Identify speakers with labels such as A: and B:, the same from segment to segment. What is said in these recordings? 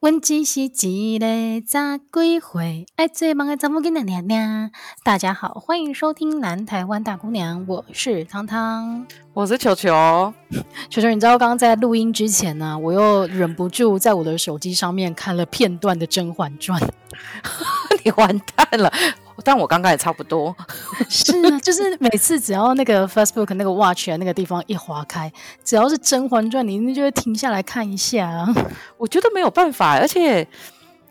A: 阮只是一个十几岁爱做梦的查某囡仔娘娘。大家好，欢迎收听《南台湾大姑娘》，我是汤汤，
B: 我是球球。
A: 球球，你知道刚刚在录音之前呢、啊，我又忍不住在我的手机上面看了片段的《甄嬛传》，
B: 你完蛋了。但我刚刚也差不多，
A: 是啊，就是每次只要那个 Facebook 那个 Watch 那个地方一划开，只要是《甄嬛传》，你一定就会停下来看一下。
B: 我觉得没有办法，而且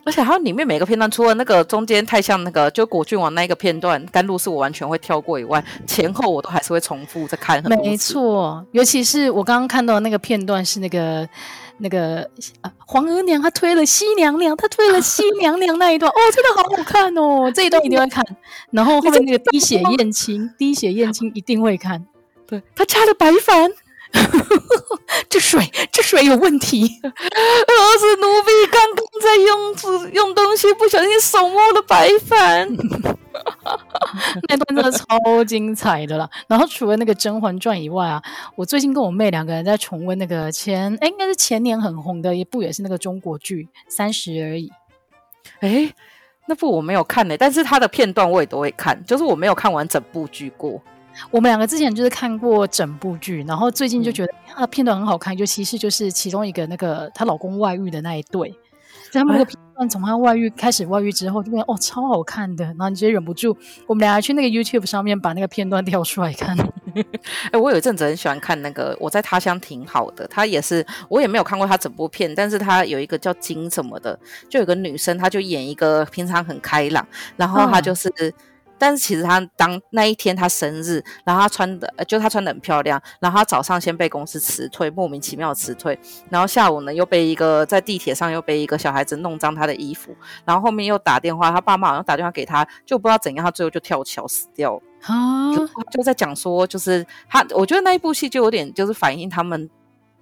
B: 而且它里面每个片段，除了那个中间太像那个就果郡王那一个片段，甘露寺我完全会跳过以外，前后我都还是会重复再看很多次。
A: 没错，尤其是我刚刚看到的那个片段是那个。那个啊，皇额娘她推了西娘娘，她推了西娘娘那一段，哦，真的好好看哦，这一段一定会看。然后后面那个滴血 验亲，滴血验亲一定会看。
B: 对，她插了白矾，
A: 这水这水有问题。
B: 儿子奴婢刚刚在用用东西，不小心手摸了白矾。
A: 那段真的超精彩的啦！然后除了那个《甄嬛传》以外啊，我最近跟我妹两个人在重温那个前哎，应该是前年很红的一部，也是那个中国剧《三十而已》。
B: 哎，那部我没有看呢、欸，但是它的片段我也都会看，就是我没有看完整部剧过。
A: 我们两个之前就是看过整部剧，然后最近就觉得它的片段很好看，尤其是就是其中一个那个她老公外遇的那一对。他们那个片段从他外遇开始，外遇之后就变哦，超好看的，然后你直接忍不住，我们俩还去那个 YouTube 上面把那个片段调出来看。
B: 哎、欸，我有一阵子很喜欢看那个《我在他乡挺好的》，他也是我也没有看过他整部片，但是他有一个叫金什么的，就有个女生，她就演一个平常很开朗，然后她就是。嗯但是其实他当那一天他生日，然后他穿的就他穿的很漂亮，然后他早上先被公司辞退，莫名其妙辞退，然后下午呢又被一个在地铁上又被一个小孩子弄脏他的衣服，然后后面又打电话，他爸妈好像打电话给他，就不知道怎样，他最后就跳桥死掉了。啊，就，就在讲说，就是他，我觉得那一部戏就有点就是反映他们。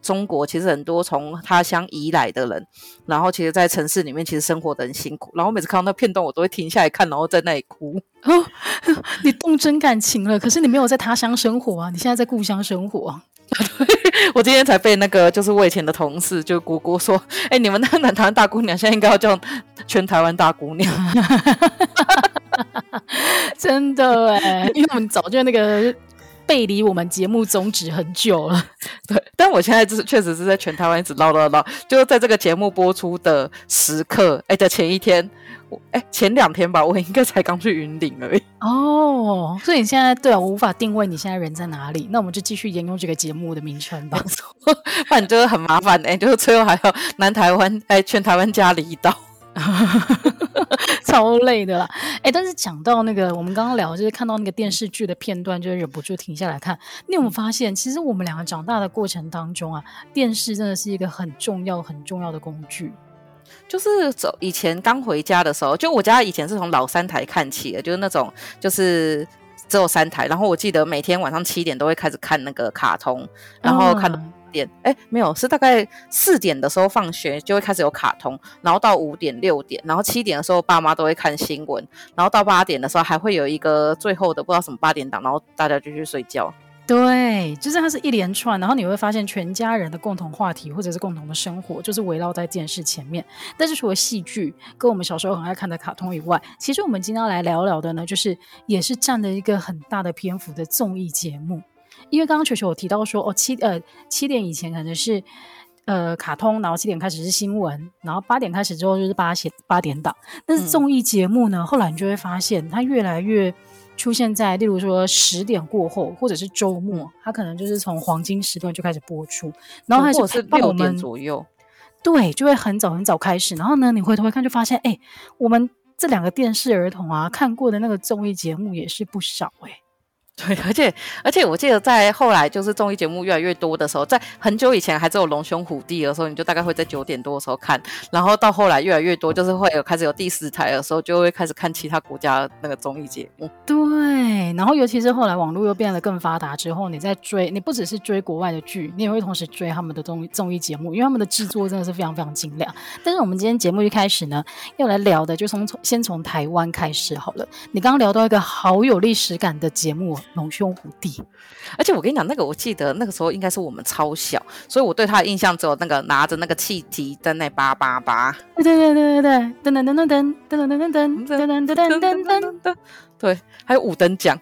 B: 中国其实很多从他乡移来的人，然后其实，在城市里面其实生活的很辛苦。然后每次看到那片段，我都会停下来看，然后在那里哭。
A: 哦，你动真感情了，可是你没有在他乡生活啊，你现在在故乡生活啊。
B: 我今天才被那个就是我以前的同事就姑姑说，哎、欸，你们那个南台湾大姑娘现在应该要叫全台湾大姑娘。
A: 真的哎，因为我们早就那个。背离我们节目宗旨很久了，
B: 对，但我现在就是确实是在全台湾一直唠唠唠，就是在这个节目播出的时刻，哎的前一天，哎前两天吧，我应该才刚去云顶而已。
A: 哦，所以你现在对啊，我无法定位你现在人在哪里，那我们就继续沿用这个节目的名称吧。
B: 不然就是很麻烦哎，就是最后还要南台湾哎全台湾加离岛。
A: 超累的啦，哎、欸，但是讲到那个，我们刚刚聊，就是看到那个电视剧的片段，就忍不住停下来看。你有没有发现，其实我们两个长大的过程当中啊，电视真的是一个很重要、很重要的工具。
B: 就是走以前刚回家的时候，就我家以前是从老三台看起的，就是那种就是只有三台，然后我记得每天晚上七点都会开始看那个卡通，然后看。嗯点哎，没有，是大概四点的时候放学就会开始有卡通，然后到五点六点，然后七点的时候爸妈都会看新闻，然后到八点的时候还会有一个最后的不知道什么八点档，然后大家就去睡觉。
A: 对，就是它是一连串，然后你会发现全家人的共同话题或者是共同的生活就是围绕在电视前面。但是除了戏剧跟我们小时候很爱看的卡通以外，其实我们今天要来聊聊的呢，就是也是占了一个很大的篇幅的综艺节目。因为刚刚球球有提到说，哦，七呃七点以前可能是呃卡通，然后七点开始是新闻，然后八点开始之后就是八点八点档。但是综艺节目呢，嗯、后来你就会发现它越来越出现在，例如说十点过后或者是周末，它可能就是从黄金时段就开始播出，然后还是
B: 六点左右，
A: 对，就会很早很早开始。然后呢，你回头一看就发现，哎，我们这两个电视儿童啊看过的那个综艺节目也是不少哎、欸。
B: 对，而且而且我记得在后来就是综艺节目越来越多的时候，在很久以前还只有龙兄虎弟的时候，你就大概会在九点多的时候看，然后到后来越来越多，就是会有开始有第四台的时候，就会开始看其他国家那个综艺节目。
A: 对，然后尤其是后来网络又变得更发达之后，你在追，你不只是追国外的剧，你也会同时追他们的综艺综艺节目，因为他们的制作真的是非常非常精良。但是我们今天节目一开始呢，要来聊的就从从先从台湾开始好了。你刚刚聊到一个好有历史感的节目。龙兄虎弟。
B: 而且我跟你讲，那个我记得那个时候应该是我们超小，所以我对他的印象只有那个拿着那个气笛在那叭叭叭。
A: 对对对对对，噔噔噔噔噔噔噔噔噔噔噔噔噔噔噔
B: 噔。对，还有五等奖。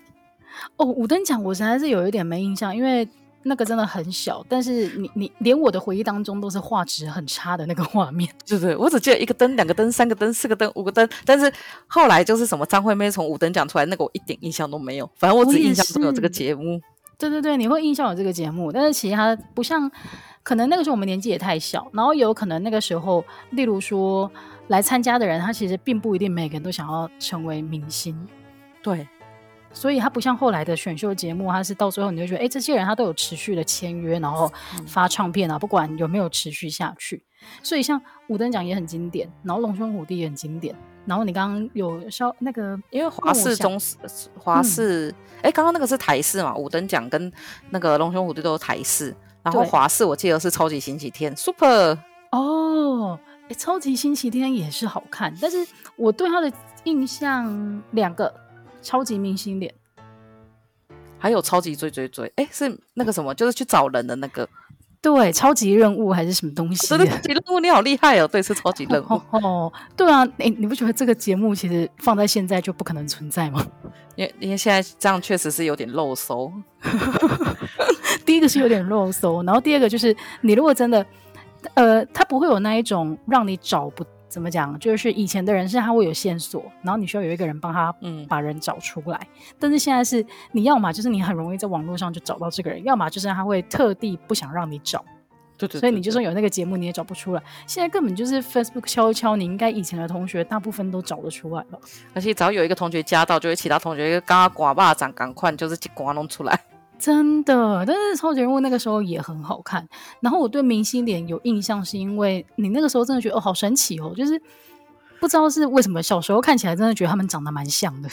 A: 哦，五等奖我实在是有一点没印象，因为。那个真的很小，但是你你连我的回忆当中都是画质很差的那个画面，
B: 对不对？我只记得一个灯、两个灯、三个灯、四个灯、五个灯，但是后来就是什么张惠妹从五灯奖出来，那个我一点印象都没有。反正我只印象中有这个节目。
A: 对对对，你会印象有这个节目，但是其他不像，可能那个时候我们年纪也太小，然后有可能那个时候，例如说来参加的人，他其实并不一定每个人都想要成为明星，
B: 对。
A: 所以他不像后来的选秀节目，他是到最后你就觉得，哎、欸，这些人他都有持续的签约，然后发唱片啊，不管有没有持续下去。所以像五等奖也很经典，然后龙兄虎弟也很经典。然后你刚刚有稍那个，
B: 因为华视中视华视，哎、嗯，刚刚那个是台视嘛？五等奖跟那个龙兄虎弟都是台视，然后华视我记得是超级星期天 Super
A: 哦，哎，超级星期天也是好看，但是我对他的印象两个。超级明星脸，
B: 还有超级追追追，哎，是那个什么，就是去找人的那个，
A: 对，超级任务还是什么东西？
B: 超级任务，你好厉害哦！对，是超级任务。
A: 哦，对啊，哎，你不觉得这个节目其实放在现在就不可能存在吗？
B: 因为因为现在这样确实是有点肉搜。
A: 第一个是有点肉搜，然后第二个就是你如果真的，呃，他不会有那一种让你找不。怎么讲？就是以前的人是他会有线索，然后你需要有一个人帮他，嗯，把人找出来。嗯、但是现在是你要么就是你很容易在网络上就找到这个人，要么就是他会特地不想让你找。
B: 对对，对，对对。
A: 所以你就算有那个节目，你也找不出来。现在根本就是 Facebook 敲一敲，你应该以前的同学大部分都找得出来了。
B: 而且只要有一个同学加到，就会其他同学刚刚刮巴掌，赶快就是去刮弄出来。
A: 真的，但是超级人物那个时候也很好看。然后我对明星脸有印象，是因为你那个时候真的觉得哦，好神奇哦，就是不知道是为什么小时候看起来真的觉得他们长得蛮像的。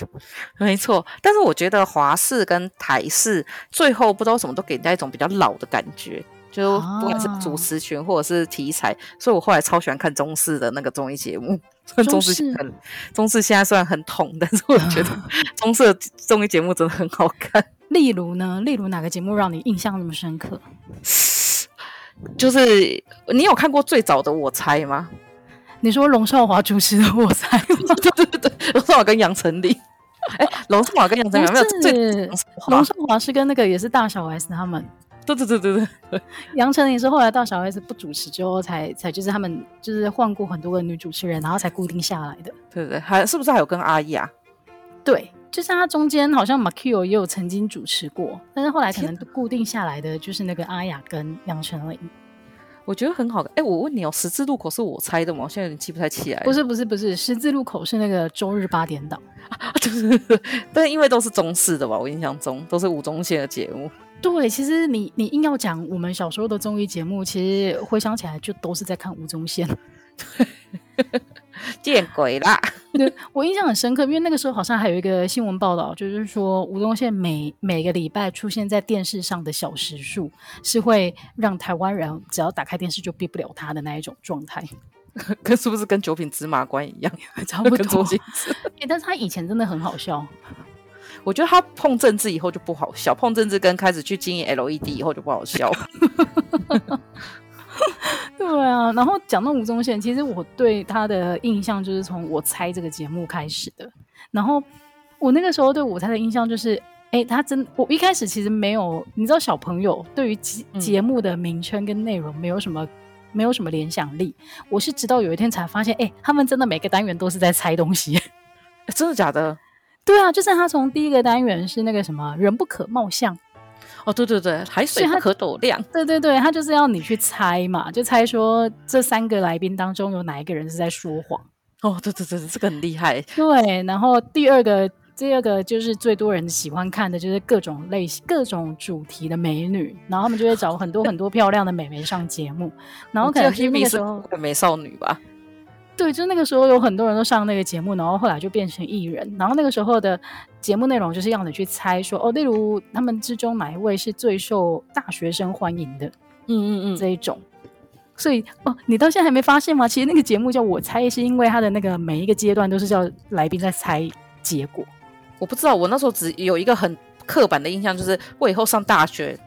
B: 没错，但是我觉得华视跟台视最后不知道什么都给人家一种比较老的感觉，就不管是主持群或者是题材，啊、所以我后来超喜欢看中视的那个综艺节目。中视很中视现在虽然很统，但是我觉得 中视的综艺节目真的很好看。
A: 例如呢？例如哪个节目让你印象那么深刻？
B: 就是你有看过最早的《我猜》吗？
A: 你说龙少华主持的《我猜》？
B: 对对对对，龙少华跟杨丞琳。哎，龙少华跟杨丞琳有没有最？
A: 龙少华是跟那个也是大小 S 他们。
B: 对对对对对。
A: 杨丞琳是后来大小 S 不主持之后才才就是他们就是换过很多个女主持人，然后才固定下来的。
B: 对对对，还是不是还有跟阿雅？
A: 对。就像他中间好像马 Q 也有曾经主持过，但是后来可能固定下来的就是那个阿雅跟杨丞琳，
B: 我觉得很好。哎、欸，我问你哦，十字路口是我猜的吗？我现在有点记不太起来。
A: 不是不是不是，十字路口是那个周日八点档，
B: 就是，但因为都是中式的吧，我印象中都是吴宗宪的节目。
A: 对，其实你你硬要讲我们小时候的综艺节目，其实回想起来就都是在看吴宗宪。
B: 见鬼啦！
A: 对，我印象很深刻，因为那个时候好像还有一个新闻报道，就是说吴宗宪每每个礼拜出现在电视上的小时数，是会让台湾人只要打开电视就避不了他的那一种状态。
B: 跟是不是跟九品芝麻官一样，
A: 差不多？欸，但是他以前真的很好笑。
B: 我觉得他碰政治以后就不好笑，碰政治跟开始去经营 LED 以后就不好笑。
A: 对啊，然后讲到吴宗宪，其实我对他的印象就是从我猜这个节目开始的。然后我那个时候对我猜的印象就是，哎，他真我一开始其实没有，你知道小朋友对于节节目的名称跟内容没有什么、嗯、没有什么联想力。我是直到有一天才发现，哎，他们真的每个单元都是在猜东西，
B: 真的假的？
A: 对啊，就是他从第一个单元是那个什么人不可貌相。
B: 哦，对对对，海水不可斗量。
A: 对对对，他就是要你去猜嘛，就猜说这三个来宾当中有哪一个人是在说谎。
B: 哦，对对对，这个很厉害。
A: 对，然后第二个，第二个就是最多人喜欢看的，就是各种类型、各种主题的美女，然后他们就会找很多很多漂亮的美眉上节目，然后可能是那个时候
B: 美少女吧。
A: 对，就那个时候有很多人都上那个节目，然后后来就变成艺人。然后那个时候的节目内容就是要你去猜说，哦，例如他们之中哪一位是最受大学生欢迎的，嗯嗯嗯，这一种。所以哦，你到现在还没发现吗？其实那个节目叫我猜，是因为他的那个每一个阶段都是叫来宾在猜结果。
B: 我不知道，我那时候只有一个很刻板的印象就是，我以后上大学，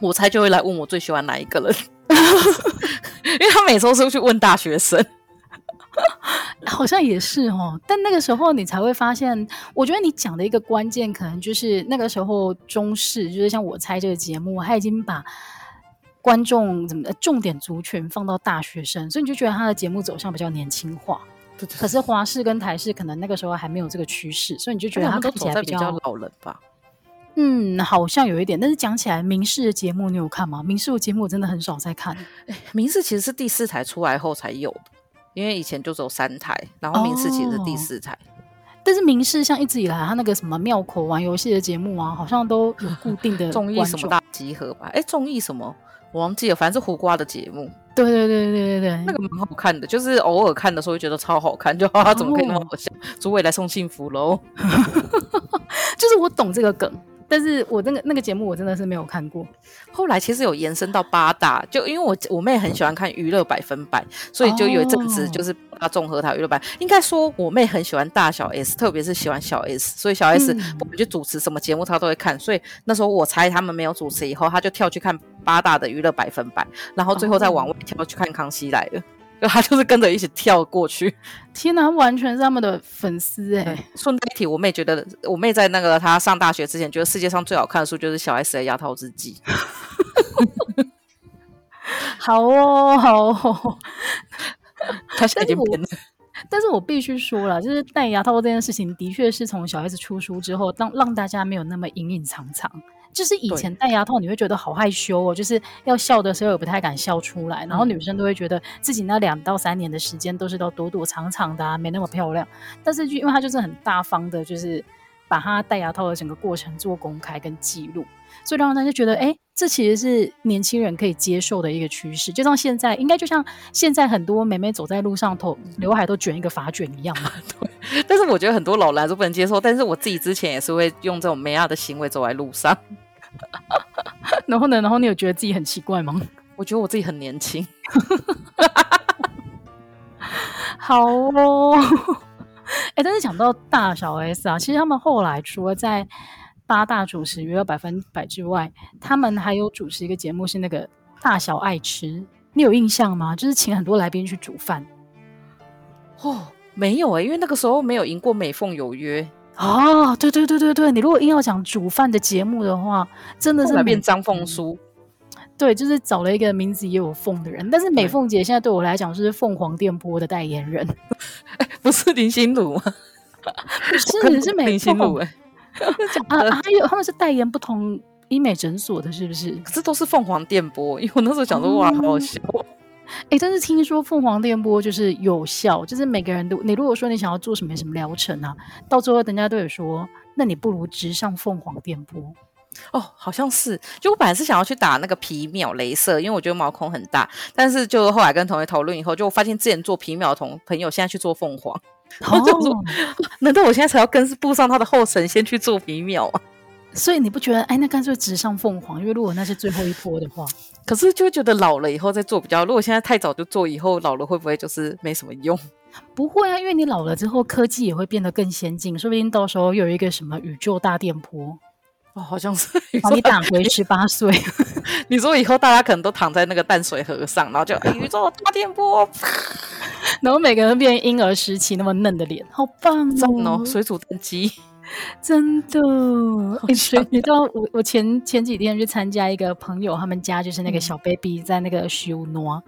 B: 我猜就会来问我最喜欢哪一个人，因为他每周都去问大学生。
A: 好像也是哦，但那个时候你才会发现，我觉得你讲的一个关键，可能就是那个时候中视，就是像我猜这个节目，他已经把观众怎么重点族群放到大学生，所以你就觉得他的节目走向比较年轻化。对对对，可是华视跟台视可能那个时候还没有这个趋势，所以你就觉得他看起来比较，
B: 比较老人吧。
A: 嗯，好像有一点，但是讲起来，民视的节目你有看吗？民视的节目我真的很少在看。
B: 民视其实是第四台出来后才有的。因为以前就只有三台，然后民视其实是第四台，哦、
A: 但是民视像一直以来，他那个什么庙口玩游戏的节目啊，好像都有固定的
B: 综艺什么大集合吧？哎，综艺什么我忘记了，反正是胡瓜的节目。
A: 对对对对对对，
B: 那个蛮好看的，就是偶尔看的时候会觉得超好看，就他怎么可以那么好笑？主委、哦、来送幸福喽，
A: 就是我懂这个梗。但是我那个那个节目我真的是没有看过。
B: 后来其实有延伸到八大，就因为我我妹很喜欢看娱乐百分百，所以就有一阵子就是八大综合台娱乐百。应该说我妹很喜欢大小 S，特别是喜欢小 S，所以小 S 不管去主持什么节目她都会看。所以那时候我猜他们没有主持以后，她就跳去看八大的娱乐百分百，然后最后再往外跳去看康熙来了。就 他就是跟着一起跳过去，
A: 天哪，完全是他们的粉丝哎！
B: 顺带一提，我妹觉得，我妹在那个她上大学之前，觉得世界上最好看的书就是小 S 的《牙套日记》。
A: 好哦，好哦，
B: 他现在已经变了。
A: 但是我必须说了，就是戴牙套这件事情，的确是从小 S 出书之后，让让大家没有那么隐隐藏藏。就是以前戴牙套，你会觉得好害羞哦，就是要笑的时候也不太敢笑出来，然后女生都会觉得自己那两到三年的时间都是都躲躲藏藏的啊，没那么漂亮。但是就因为他就是很大方的，就是把他戴牙套的整个过程做公开跟记录，所以让大家觉得，哎，这其实是年轻人可以接受的一个趋势。就像现在，应该就像现在很多美眉走在路上头，刘海都卷一个发卷一样嘛。
B: 对。但是我觉得很多老来都不能接受，但是我自己之前也是会用这种美亚的行为走在路上。然后呢？然后你有觉得自己很奇怪吗？我觉得我自己很年轻。
A: 好哦，哎，但是讲到大小 S 啊，其实他们后来除了在八大主持约了百分百之外，他们还有主持一个节目，是那个大小爱吃，你有印象吗？就是请很多来宾去煮饭。
B: 哦，没有哎、欸，因为那个时候没有赢过美凤有约。
A: 哦，对对对对对，你如果硬要讲煮饭的节目的话，真的是
B: 变张凤书。
A: 对，就是找了一个名字也有凤的人，但是美凤姐现在对我来讲是凤凰电波的代言人，
B: 不是林心如吗？
A: 不是，是美凤。啊，还有他们是代言不同医美诊所的，是不是？
B: 可是都是凤凰电波，因为我那时候想说，哇，好好笑。
A: 哎，但是听说凤凰电波就是有效，就是每个人都，你如果说你想要做什么什么疗程啊，到最后人家都有说，那你不如直上凤凰电波。
B: 哦，好像是。就我本来是想要去打那个皮秒镭射，因为我觉得毛孔很大，但是就后来跟同学讨论以后，就发现之前做皮秒的同朋友现在去做凤凰，然后就说，哦、难道我现在才要跟步上他的后尘，先去做皮秒啊？
A: 所以你不觉得，哎，那干脆直上凤凰，因为如果那是最后一波的话，
B: 可是就会觉得老了以后再做比较。如果现在太早就做，以后老了会不会就是没什么用？
A: 不会啊，因为你老了之后，科技也会变得更先进，说不定到时候又有一个什么宇宙大电波，
B: 哦，好像是
A: 把你打回十八岁。
B: 你说以后大家可能都躺在那个淡水河上，然后就、哎、宇宙大电波，
A: 然后每个人变婴儿时期那么嫩的脸，好棒哦，
B: 哦水煮蛋鸡。
A: 真的，你知道我我前前几天去参加一个朋友他们家，就是那个小 baby 在那个修诺，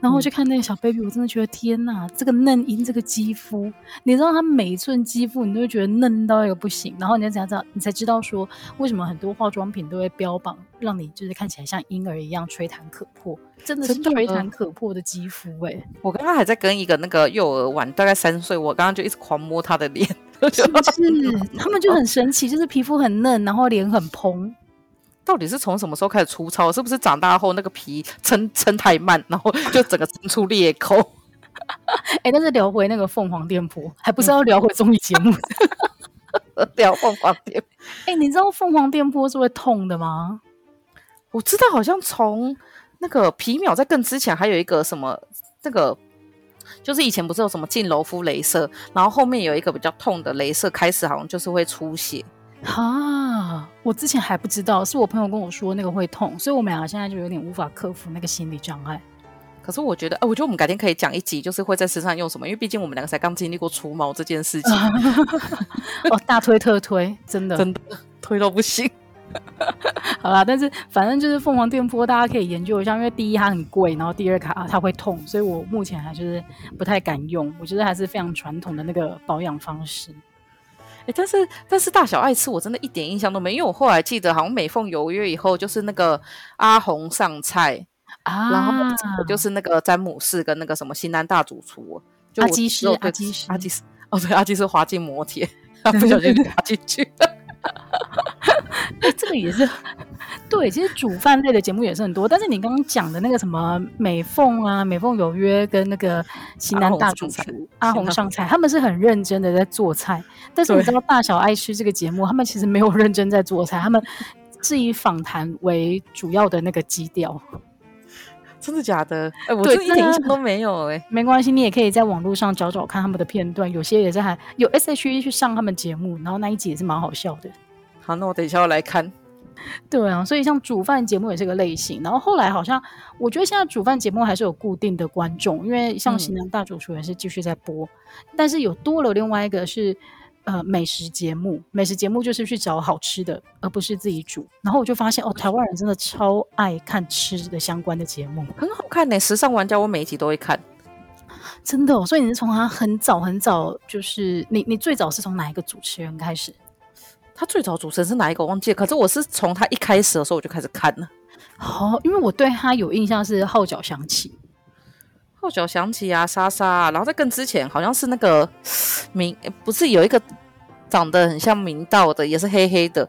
A: 然后我去看那个小 baby，我真的觉得天呐，这个嫩婴，这个肌肤，你知道他每一寸肌肤，你都会觉得嫩到一个不行。然后你才知道，你才知道说为什么很多化妆品都会标榜让你就是看起来像婴儿一样吹弹可破，真的是吹弹可破的肌肤哎、欸！
B: 我刚刚还在跟一个那个幼儿玩，大概三岁，我刚刚就一直狂摸他的脸。
A: 是不是？他们就很神奇，就是皮肤很嫩，然后脸很蓬。
B: 到底是从什么时候开始粗糙？是不是长大后那个皮撑撑太慢，然后就整个撑出裂口？
A: 哎、欸，但是聊回那个凤凰店铺，还不是要聊回综艺节目？
B: 聊凤凰电波。
A: 哎、欸，你知道凤凰店铺是会痛的吗？
B: 我知道，好像从那个皮秒在更之前，还有一个什么那个。就是以前不是有什么进楼敷镭射，然后后面有一个比较痛的镭射，开始好像就是会出血。
A: 哈，啊，我之前还不知道，是我朋友跟我说那个会痛，所以我们两个现在就有点无法克服那个心理障碍。
B: 可是我觉得，哎、呃，我觉得我们改天可以讲一集，就是会在身上用什么，因为毕竟我们两个才刚经历过除毛这件事情。
A: 哦，大推特推，真的
B: 真的推到不行。
A: 好啦，但是反正就是凤凰电波，大家可以研究一下，因为第一它很贵，然后第二卡它会痛，所以我目前还就是不太敢用。我觉得还是非常传统的那个保养方式。
B: 哎、欸，但是但是大小爱吃，我真的一点印象都没，因为我后来记得好像美凤有约以后，就是那个阿红上菜。啊，然后就是那个詹姆士跟那个什么新南大主厨，就
A: 阿基师，阿基师，
B: 阿基师，哦对，阿基师滑进摩铁，他不小心滑进去。
A: 哎，这个也是 对，其实煮饭类的节目也是很多，但是你刚刚讲的那个什么美凤啊，美凤有约跟那个西南大主厨阿红上菜，他们是很认真的在做菜，但是你知道大小爱吃这个节目，他们其实没有认真在做菜，他们是以访谈为主要的那个基调。
B: 真的假的？哎、欸，我这一点印象都没有哎、欸。
A: 没关系，你也可以在网络上找找看他们的片段，有些也是还有 S.H.E 去上他们节目，然后那一集也是蛮好笑的。
B: 好，那我等一下要来看。
A: 对啊，所以像煮饭节目也是个类型。然后后来好像，我觉得现在煮饭节目还是有固定的观众，因为像《型男大主厨》也是继续在播，嗯、但是有多了另外一个是。呃，美食节目，美食节目就是去找好吃的，而不是自己煮。然后我就发现，哦，台湾人真的超爱看吃的相关的节目，
B: 很好看呢。时尚玩家，我每一集都会看，
A: 真的哦。所以你是从他很早很早，就是你你最早是从哪一个主持人开始？
B: 他最早主持人是哪一个？我忘记了。可是我是从他一开始的时候我就开始看了。
A: 哦，因为我对他有印象是《号角响起》。
B: 号角响起啊，莎莎、啊，然后在更之前好像是那个 明，不是有一个长得很像明道的，也是黑黑的，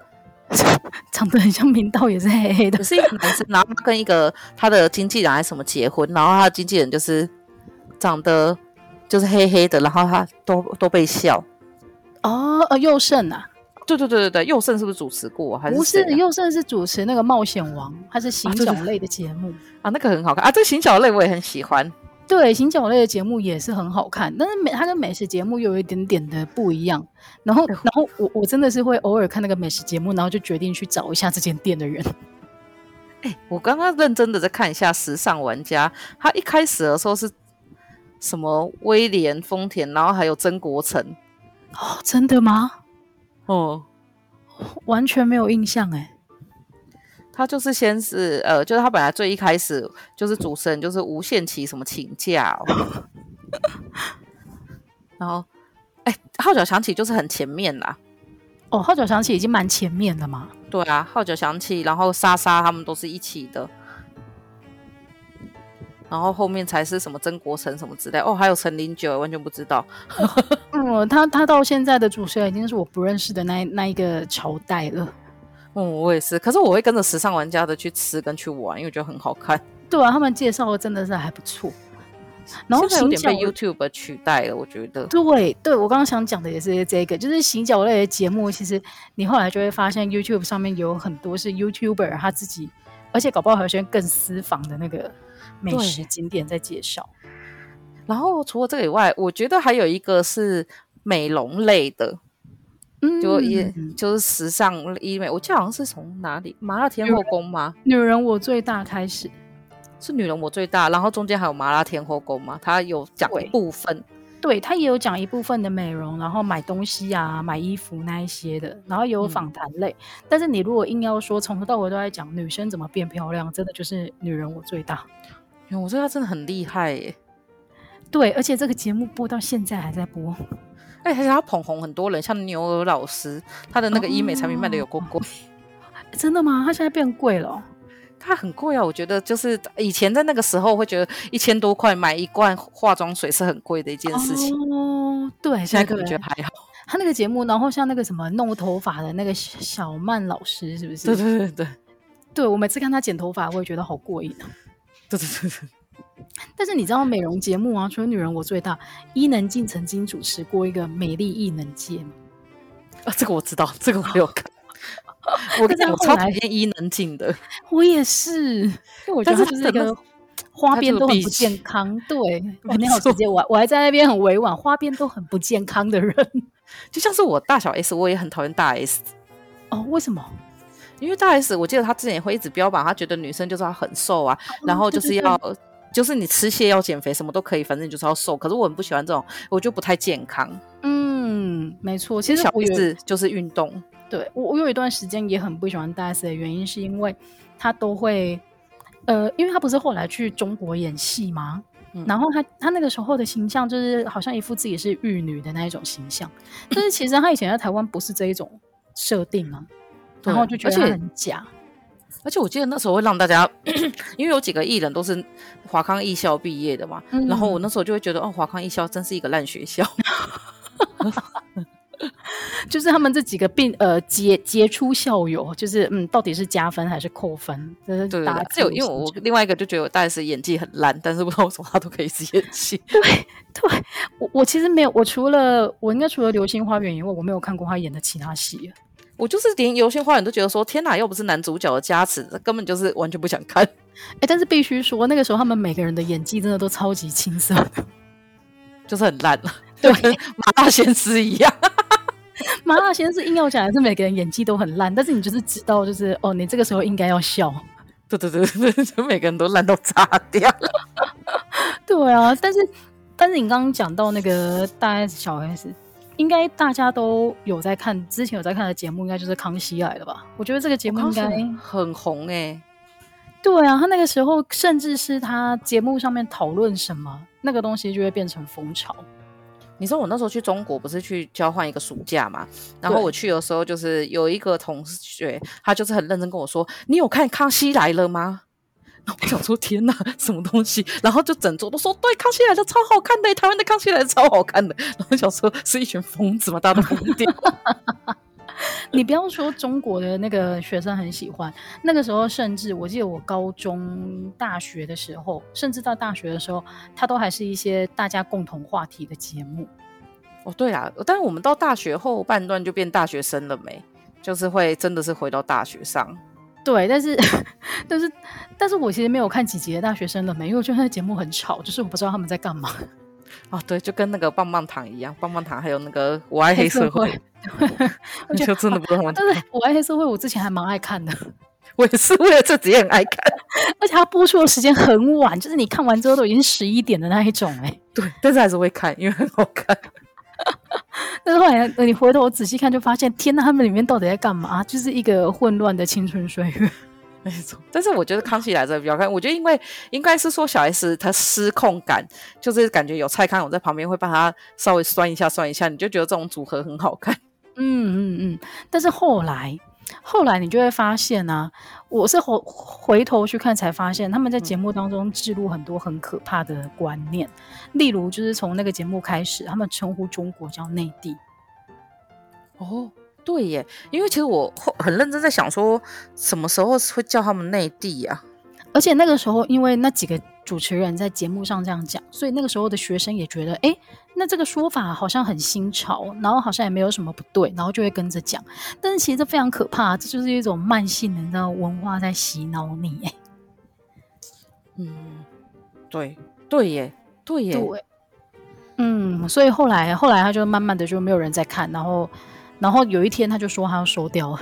A: 长得很像明道，也是黑黑的，
B: 是一个男生，然后他跟一个他的经纪人还是什么结婚，然后他的经纪人就是长得就是黑黑的，然后他都都被笑。
A: 哦，呃，佑胜啊，
B: 对对对对对，佑胜是不是主持过？还是、啊、
A: 不是？佑胜是主持那个冒险王，他是行脚类的节目
B: 啊，那个很好看啊，这个行脚类我也很喜欢。
A: 对，行脚类的节目也是很好看，但是美它跟美食节目又有一点点的不一样。然后，然后我我真的是会偶尔看那个美食节目，然后就决定去找一下这间店的人。
B: 哎，我刚刚认真的在看一下《时尚玩家》，他一开始的时候是什么威廉丰田，然后还有曾国城。
A: 哦，真的吗？
B: 哦，
A: 完全没有印象哎。
B: 他就是先是呃，就是他本来最一开始就是主持人，就是无限期什么请假，哦，然后哎，号角响起就是很前面啦。
A: 哦，号角响起已经蛮前面的嘛。
B: 对啊，号角响起，然后莎莎他们都是一起的，然后后面才是什么曾国成什么之类哦，还有陈林九，完全不知道。
A: 嗯，他他到现在的主持人已经是我不认识的那那一个朝代了。
B: 嗯，我也是，可是我会跟着时尚玩家的去吃跟去玩，因为我觉得很好看。
A: 对啊，他们介绍的真的是还不错。然
B: 后有点被 YouTube 取代了，我觉得。
A: 对，对我刚刚想讲的也是这个，就是行脚类的节目，其实你后来就会发现 YouTube 上面有很多是 YouTuber 他自己，而且搞不好还有些更私房的那个美食景点在介绍。
B: 然后除了这个以外，我觉得还有一个是美容类的。就也就是时尚医美，我记得好像是从哪里麻辣天后宫吗？
A: 女人我最大开始
B: 是女人我最大，然后中间还有麻辣天后宫嘛，它有讲一部分，
A: 对，他也有讲一部分的美容，然后买东西啊、买衣服那一些的，然后也有访谈类。嗯、但是你如果硬要说从头到尾都在讲女生怎么变漂亮，真的就是女人我最大。
B: 我觉得他真的很厉害耶。
A: 对，而且这个节目播到现在还在播。
B: 哎，而且他捧红很多人，像牛尔老师，他的那个医美产品卖的有够贵。哦，
A: 真的吗？他现在变贵了？
B: 他很贵啊！我觉得就是以前在那个时候会觉得一千多块买一罐化妆水是很贵的一件事情。
A: 哦，对，
B: 现在可能觉得还好。
A: 他那个节目，然后像那个什么弄头发的那个小曼老师，是不是？
B: 对对对对，
A: 对我每次看他剪头发，我也觉得好过瘾啊。
B: 对对对对。
A: 但是你知道美容节目啊？除了女人我最大，伊能静曾经主持过一个美丽艺能界吗？
B: 啊，这个我知道，这个我有看。我跟你讲，我超讨厌伊能静的。
A: 我也是，因为我觉得他就是一个花边都很不健康。对，我你好直接，我我还在那边很委婉，花边都很不健康的人，
B: 就像是我大小 S，我也很讨厌大 S。
A: 哦，为什么？
B: 因为大 S 我记得她之前也会一直标榜，她觉得女生就是要很瘦啊，嗯、然后就是要对对对就是你吃蟹要减肥什么都可以，反正你就是要瘦。可是我很不喜欢这种，我就不太健康。
A: 嗯，没错，其实
B: 小 S 就是运动。
A: 对我，我有一段时间也很不喜欢大 S 的原因，是因为她都会，呃，因为她不是后来去中国演戏吗？嗯、然后他他那个时候的形象就是好像一副自己是玉女的那一种形象，但是其实他以前在台湾不是这一种设定啊，然后就觉得很假。
B: 而且我记得那时候会让大家，因为有几个艺人都是华康艺校毕业的嘛，嗯、然后我那时候就会觉得，哦，华康艺校真是一个烂学校。
A: 就是他们这几个并呃杰杰出校友，就是嗯，到底是加分还是扣分？就是
B: 对，只有因为我另外一个就觉得我大 S 演技很烂，但是不知道为什么他都可以一直演戏。
A: 对对，我我其实没有，我除了我应该除了《流星花园》以外，我没有看过他演的其他戏。
B: 我就是连《流星花园》都觉得说天哪，又不是男主角的加持，根本就是完全不想看。
A: 哎、欸，但是必须说，那个时候他们每个人的演技真的都超级青涩，
B: 就是很烂了，对，跟麻辣鲜师一样。
A: 麻辣鲜师硬要讲还是每个人演技都很烂，但是你就是知道，就是哦，你这个时候应该要笑。
B: 对对对对，就每个人都烂到炸掉了。
A: 对啊，但是但是你刚刚讲到那个大 S 小 S，应该大家都有在看，之前有在看的节目，应该就是《康熙来了》吧？我觉得这个节目应该
B: 很红哎、欸。
A: 对啊，他那个时候甚至是他节目上面讨论什么，那个东西就会变成风潮。
B: 你说我那时候去中国不是去交换一个暑假嘛？然后我去的时候，就是有一个同学，他就是很认真跟我说：“你有看《康熙来了》吗？” 我想说：“天哪，什么东西？”然后就整桌都说：“对，《康熙来了》超好看的，台湾的《康熙来了》超好看的。”然后想说是一群疯子嘛，大家都疯掉。
A: 你不要说中国的那个学生很喜欢，那个时候甚至我记得我高中、大学的时候，甚至到大学的时候，它都还是一些大家共同话题的节目。
B: 哦，对啊，但是我们到大学后半段就变大学生了没？就是会真的是回到大学上。
A: 对，但是 但是但是我其实没有看几集的大学生了没，因为我觉得那个节目很吵，就是我不知道他们在干嘛。
B: 哦，对，就跟那个棒棒糖一样，棒棒糖还有那个我爱黑社会，我就真的不知道他们。
A: 但是我爱黑社会，我之前还蛮爱看的，
B: 我也是为了这几也很爱看，
A: 而且它播出的时间很晚，就是你看完之后都已经十一点的那一种哎、欸。
B: 对，但是还是会看，因为很好看。
A: 但是后来你回头仔细看，就发现天呐，他们里面到底在干嘛？就是一个混乱的青春岁月。
B: 没错，但是我觉得康熙来了比较看，我觉得因为应该是说小 S 她失控感，就是感觉有蔡康永在旁边会帮他稍微酸一下酸一下，你就觉得这种组合很好看。
A: 嗯嗯嗯。但是后来后来你就会发现啊，我是回回头去看才发现，他们在节目当中记录很多很可怕的观念，嗯、例如就是从那个节目开始，他们称呼中国叫内地。
B: 哦。对耶，因为其实我很认真在想，说什么时候会叫他们内地呀？
A: 而且那个时候，因为那几个主持人在节目上这样讲，所以那个时候的学生也觉得，哎，那这个说法好像很新潮，然后好像也没有什么不对，然后就会跟着讲。但是其实这非常可怕，这就是一种慢性的，你知道，文化在洗脑你。哎，
B: 嗯，对，对耶，对耶，
A: 对，嗯，所以后来后来他就慢慢的就没有人在看，然后。然后有一天，他就说他要收掉了。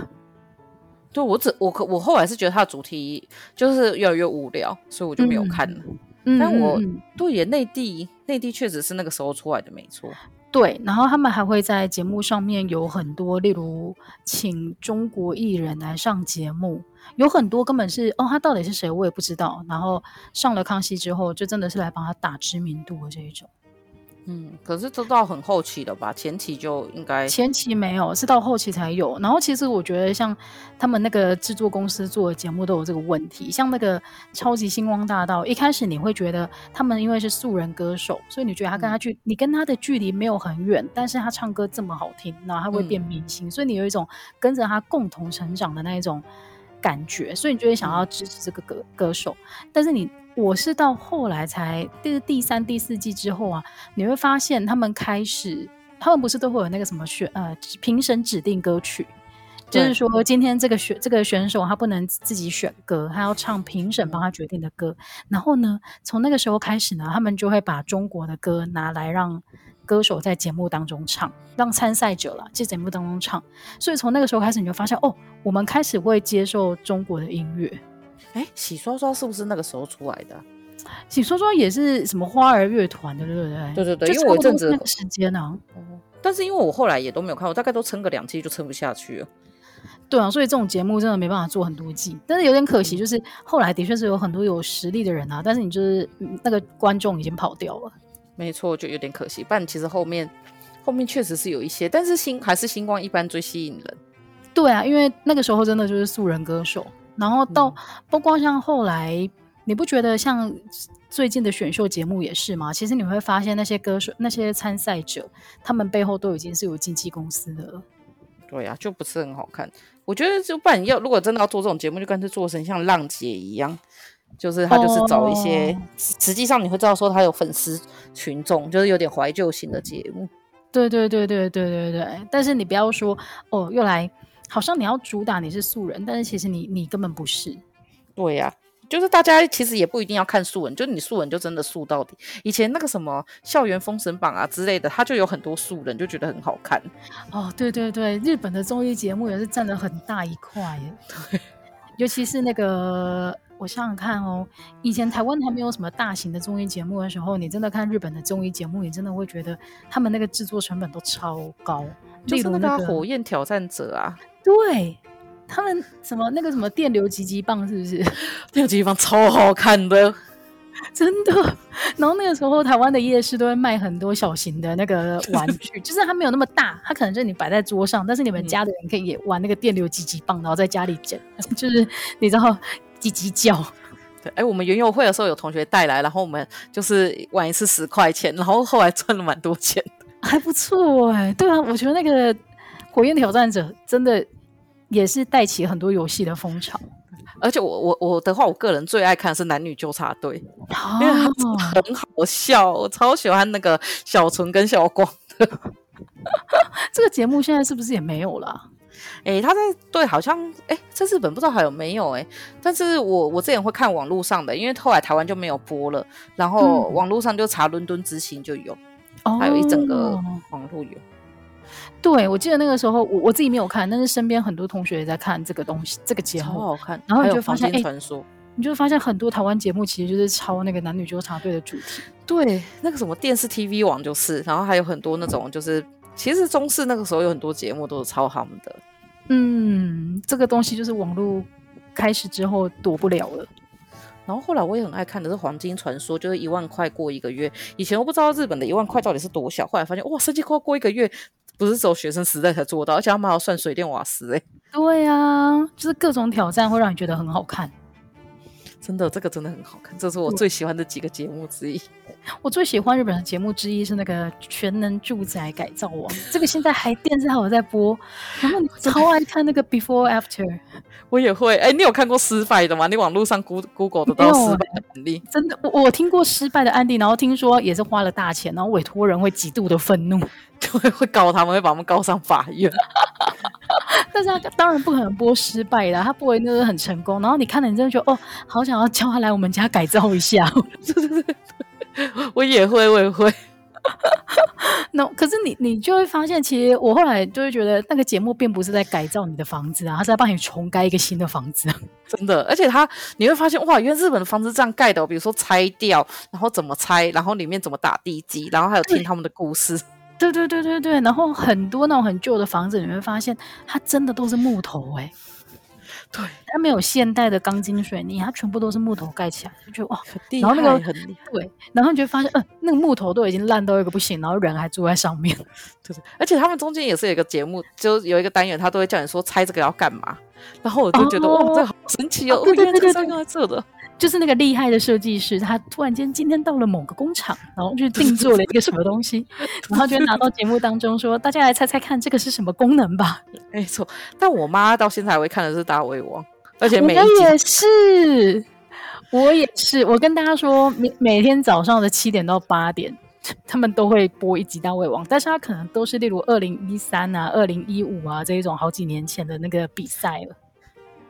B: 对，我只我可我后来是觉得他的主题就是越来越无聊，所以我就没有看了。嗯、但我、嗯、对也内地内地确实是那个时候出来的，没错。
A: 对，然后他们还会在节目上面有很多，例如请中国艺人来上节目，有很多根本是哦，他到底是谁我也不知道。然后上了康熙之后，就真的是来帮他打知名度的这一种。
B: 嗯，可是都到很后期了吧？前期就应该
A: 前期没有，是到后期才有。然后其实我觉得，像他们那个制作公司做的节目都有这个问题。像那个《超级星光大道》，一开始你会觉得他们因为是素人歌手，所以你觉得他跟他距，嗯、你跟他的距离没有很远，但是他唱歌这么好听，然后他会变明星，嗯、所以你有一种跟着他共同成长的那一种感觉，所以你就会想要支持这个歌歌手。但是你。我是到后来才，第第三、第四季之后啊，你会发现他们开始，他们不是都会有那个什么选呃评审指定歌曲，就是说今天这个选这个选手他不能自己选歌，他要唱评审帮他决定的歌。然后呢，从那个时候开始呢，他们就会把中国的歌拿来让歌手在节目当中唱，让参赛者啦在节目当中唱。所以从那个时候开始，你就发现哦，我们开始会接受中国的音乐。
B: 哎，洗刷刷是不是那个时候出来的？
A: 洗刷刷也是什么花儿乐团的，对不对？
B: 对对对，因为我一阵子
A: 那个时间啊。
B: 但是因为我后来也都没有看，我大概都撑个两季就撑不下去了。
A: 对啊，所以这种节目真的没办法做很多季，但是有点可惜，就是后来的确是有很多有实力的人啊，但是你就是那个观众已经跑掉了。
B: 没错，就有点可惜。但其实后面后面确实是有一些，但是星还是星光一般最吸引人。
A: 对啊，因为那个时候真的就是素人歌手，然后到、嗯、包括像后来，你不觉得像最近的选秀节目也是吗？其实你会发现那些歌手、那些参赛者，他们背后都已经是有经纪公司的了。
B: 对啊，就不是很好看。我觉得就不然要，如果真的要做这种节目，就干脆做成像浪姐一样，就是他就是找一些，oh. 实际上你会知道说他有粉丝群众，就是有点怀旧型的节目。
A: 对对对对对对对。但是你不要说哦，又来，好像你要主打你是素人，但是其实你你根本不是。
B: 对呀、啊。就是大家其实也不一定要看素人，就你素人就真的素到底。以前那个什么校园封神榜啊之类的，他就有很多素人，就觉得很好看。
A: 哦，对对对，日本的综艺节目也是占了很大一块耶。对，尤其是那个，我想想看哦，以前台湾还没有什么大型的综艺节目的时候，你真的看日本的综艺节目，你真的会觉得他们那个制作成本都超高。
B: 就是那个火焰挑战者啊，
A: 对。他们什么那个什么电流急急棒是不是？
B: 电流急急棒超好看的，
A: 真的。然后那个时候台湾的夜市都会卖很多小型的那个 玩具，就是它没有那么大，它可能就是你摆在桌上，但是你们家的人可以也玩那个电流急急棒，然后在家里捡，就是你知道叽叽叫。
B: 对，哎，我们园游会的时候有同学带来，然后我们就是玩一次十块钱，然后后来赚了蛮多钱，
A: 还不错哎。对啊，我觉得那个火焰挑战者真的。也是带起很多游戏的风潮，
B: 而且我我我的话，我个人最爱看的是男女纠察队，哦、因为他很好笑，我超喜欢那个小纯跟小光的。
A: 这个节目现在是不是也没有了？
B: 哎，他在对，好像哎，在日本不知道还有没有哎，但是我我之前会看网络上的，因为后来台湾就没有播了，然后网络上就查伦敦之行就有，嗯、还有一整个网络有。
A: 对，我记得那个时候，我我自己没有看，但是身边很多同学也在看这个东西，这个节目
B: 超好看。
A: 然后你就发现，哎，
B: 传说，
A: 你就发现很多台湾节目其实就是抄那个男女纠察队的主题。
B: 对，那个什么电视 TV 网就是，然后还有很多那种就是，其实中视那个时候有很多节目都是抄他们的。
A: 嗯，这个东西就是网络开始之后躲不了了。
B: 然后后来我也很爱看的是《黄金传说》，就是一万块过一个月。以前我不知道日本的一万块到底是多小，后来发现哇，三千块过一个月。不是只有学生时代才做到，而且他们还要算水电瓦斯哎。
A: 对啊，就是各种挑战会让你觉得很好看。
B: 真的，这个真的很好看，这是我最喜欢的几个节目之一。
A: 我最喜欢日本的节目之一是那个《全能住宅改造王》，这个现在还 电视还有在播。然后你超爱看那个 Before After，
B: 我也会。哎，你有看过失败的吗？你网络上 Google 得到失败的案例？
A: 真的，我我听过失败的案例，然后听说也是花了大钱，然后委托人会极度的愤怒，
B: 对会会告他们，会把他们告上法院。
A: 但是他当然不可能播失败的，他播的那个很成功。然后你看了，你真的觉得哦，好想要叫他来我们家改造一下。对对对，
B: 我也会，我也会。
A: 那、no, 可是你，你就会发现，其实我后来就会觉得，那个节目并不是在改造你的房子啊，他是在帮你重盖一个新的房子。
B: 真的，而且他你会发现，哇，原来日本的房子这样盖的，比如说拆掉，然后怎么拆，然后里面怎么打地基，然后还有听他们的故事。
A: 对对对对对，然后很多那种很旧的房子，你会发现它真的都是木头哎，
B: 对，
A: 它没有现代的钢筋水泥，它全部都是木头盖起来，就觉得哇，
B: 很厉害，
A: 然后那
B: 个
A: 对，然后你就会发现，嗯、呃，那个木头都已经烂到一个不行，然后人还住在上面，
B: 对 对，而且他们中间也是有一个节目，就有一个单元，他都会叫你说拆这个要干嘛，然后我就觉得、哦、哇，这好神奇哦，
A: 对对对对，
B: 在这的。
A: 就是那个厉害的设计师，他突然间今天到了某个工厂，然后去定做了一个什么东西，然后就拿到节目当中说：“大家来猜猜看，这个是什么功能吧？”
B: 没错，但我妈到现在还会看的是《大胃王》，而且每一
A: 也是，我也是。我跟大家说，每每天早上的七点到八点，他们都会播一集《大胃王》，但是他可能都是例如二零一三啊、二零一五啊这一种好几年前的那个比赛了。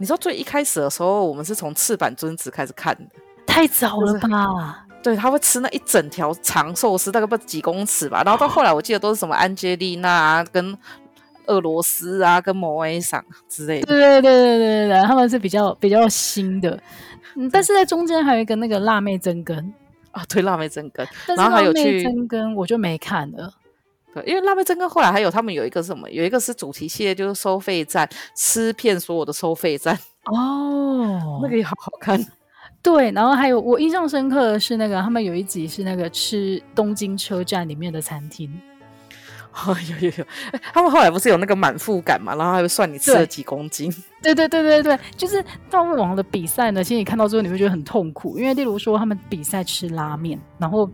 B: 你说最一开始的时候，我们是从赤坂尊子开始看的，
A: 太早了吧？
B: 对，他会吃那一整条长寿司，大概不几公尺吧。然后到后来，我记得都是什么安吉丽娜啊，跟俄罗斯啊，跟摩威桑之类的。
A: 对对对对对对，他们是比较比较新的。嗯，但是在中间还有一个那个辣妹增根
B: 啊，对，辣妹增根。
A: 但是辣妹增根我就没看了。
B: 对，因为辣妹真跟后来还有他们有一个什么，有一个是主题系列，就是收费站吃遍所有的收费站。
A: 哦，
B: 那个也好好看。
A: 对，然后还有我印象深刻的是那个他们有一集是那个吃东京车站里面的餐厅，
B: 哦，有有有，他们后来不是有那个满腹感嘛，然后还会算你吃了几公斤。
A: 对对对对对，就是大胃王的比赛呢，其实你看到之后你会觉得很痛苦，因为例如说他们比赛吃拉面，然后。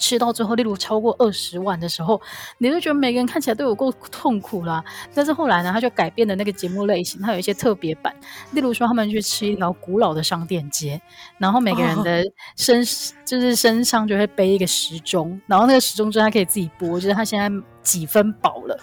A: 吃到最后，例如超过二十万的时候，你就觉得每个人看起来都有够痛苦啦。但是后来呢，他就改变了那个节目类型，他有一些特别版，例如说他们去吃一条古老的商店街，然后每个人的身、哦、就是身上就会背一个时钟，然后那个时钟就是他可以自己播，就是他现在几分饱了。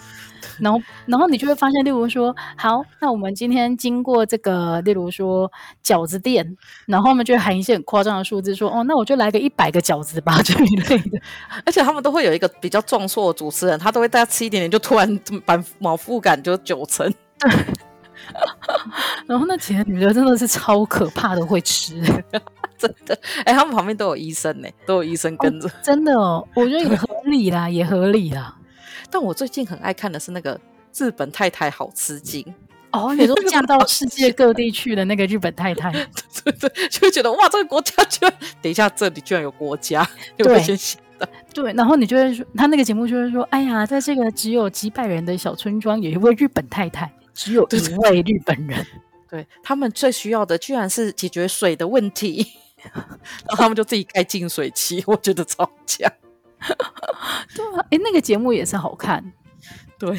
A: 然后，然后你就会发现，例如说，好，那我们今天经过这个，例如说饺子店，然后他们就会喊一些很夸张的数字，说，哦，那我就来个一百个饺子吧，这一类的。
B: 而且他们都会有一个比较壮硕的主持人，他都会大家吃一点点，就突然满满腹感就九成。
A: 然后那几个女的真的是超可怕的会吃，
B: 真的。哎，他们旁边都有医生呢，都有医生跟着。哦，
A: 真的哦，我觉得也合理啦，也合理啦。
B: 但我最近很爱看的是那个日本太太好吃惊。
A: 哦，你说 嫁到世界各地去的那个日本太太，
B: 对对对，就会觉得哇，这个国家居然，等一下这里居然有国家，对，
A: 对，然后你就会说，他那个节目就会说，哎呀，在这个只有几百人的小村庄，有一位日本太太，只有一位日本人，
B: 对，对他们最需要的居然是解决水的问题，然后他们就自己开净水器，我觉得超强。
A: 对啊，哎，那个节目也是好看，
B: 对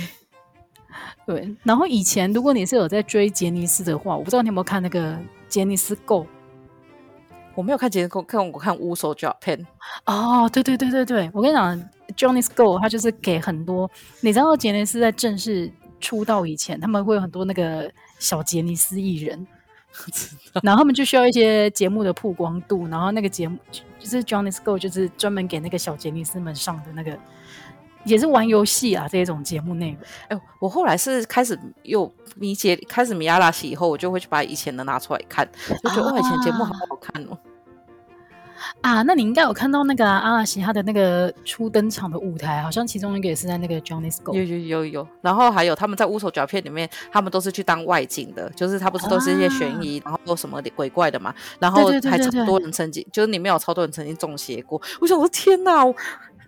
A: 对。然后以前，如果你是有在追杰尼斯的话，我不知道你有没有看那个杰尼斯 Go。
B: 我没有看杰尼斯 Go，看我看乌手 Japan。
A: 哦，对对对对对，我跟你讲，Johnny Go 他就是给很多，你知道杰尼斯在正式出道以前，他们会有很多那个小杰尼斯艺人。然后他们就需要一些节目的曝光度，然后那个节目就是 Johnny Go，就是专门给那个小杰尼斯们上的那个，也是玩游戏啊这一种节目内容。
B: 哎，我后来是开始又理解，开始迷阿拉西以后，我就会去把以前的拿出来看，就觉得哇，以前节目好好看哦。
A: 啊，那你应该有看到那个阿拉西他的那个初登场的舞台，好像其中一个也是在那个 Johnny's Go。
B: 有有有有，然后还有他们在乌手脚片里面，他们都是去当外景的，就是他不是都是一些悬疑，啊、然后有什么鬼怪的嘛，然后还超多人曾经，就是里面有超多人曾经中邪过。我想说天哪，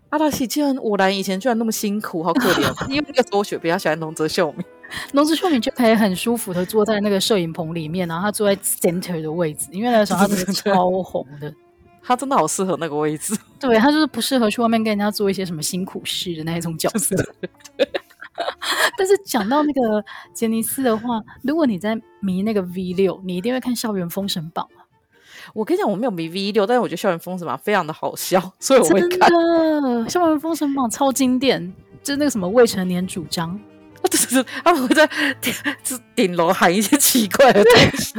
B: 阿拉西竟然我来以前居然那么辛苦，好可怜。因为那个时候我比较喜欢龙泽秀明，
A: 龙泽秀明就可以很舒服的坐在那个摄影棚里面，然后他坐在 center 的位置，因为那个时候他真的超红的。
B: 他真的好适合那个位置，
A: 对，他就是不适合去外面跟人家做一些什么辛苦事的那一种角色。但是讲到那个杰尼斯的话，如果你在迷那个 V 六，你一定会看《校园封神榜》。
B: 我跟你讲，我没有迷 V 六，但是我觉得《校园封神榜》非常的好笑，所以我会看。
A: 《校园封神榜》超经典，就是那个什么未成年主张，
B: 就是他们会在顶顶楼喊一些奇怪的东西。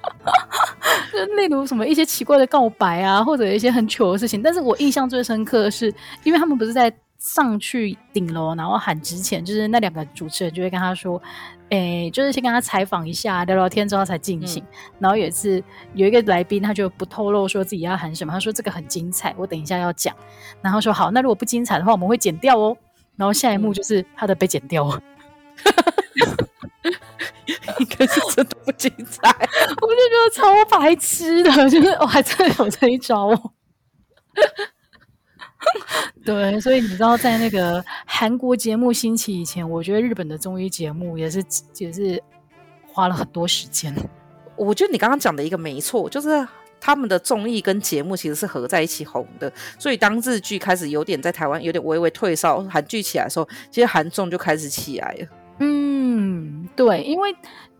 A: 就例如什么一些奇怪的告白啊，或者一些很糗的事情。但是我印象最深刻的是，因为他们不是在上去顶楼然后喊之前，就是那两个主持人就会跟他说：“诶、欸，就是先跟他采访一下，聊聊天之后才进行。嗯”然后有一次有一个来宾，他就不透露说自己要喊什么，他说这个很精彩，我等一下要讲。然后说好，那如果不精彩的话，我们会剪掉哦。然后下一幕就是他的被剪掉了。嗯
B: 应该是真的不精彩，
A: 我就觉得超白痴的，就是我还真的有这一招哦。对，所以你知道，在那个韩国节目兴起以前，我觉得日本的综艺节目也是也是花了很多时间。
B: 我觉得你刚刚讲的一个没错，就是他们的综艺跟节目其实是合在一起红的。所以当日剧开始有点在台湾有点微微退烧，韩剧起来的时候，其实韩综就开始起来了。
A: 嗯，对，因为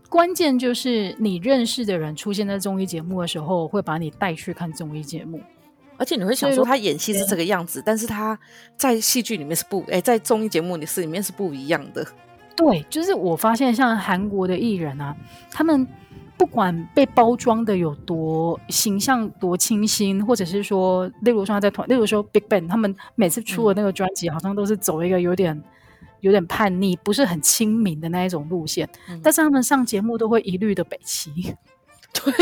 A: 关键就是你认识的人出现在综艺节目的时候，会把你带去看综艺节目，
B: 而且你会想说他演戏是这个样子，但是他在戏剧里面是不，哎，在综艺节目里是里面是不一样的。
A: 对，就是我发现像韩国的艺人啊，他们不管被包装的有多形象、多清新，或者是说，例如说他在团，例如说 BigBang，他们每次出的那个专辑，好像都是走一个有点、有点叛逆，不是很亲民的那一种路线。嗯、但是他们上节目都会一律的北齐，
B: 对。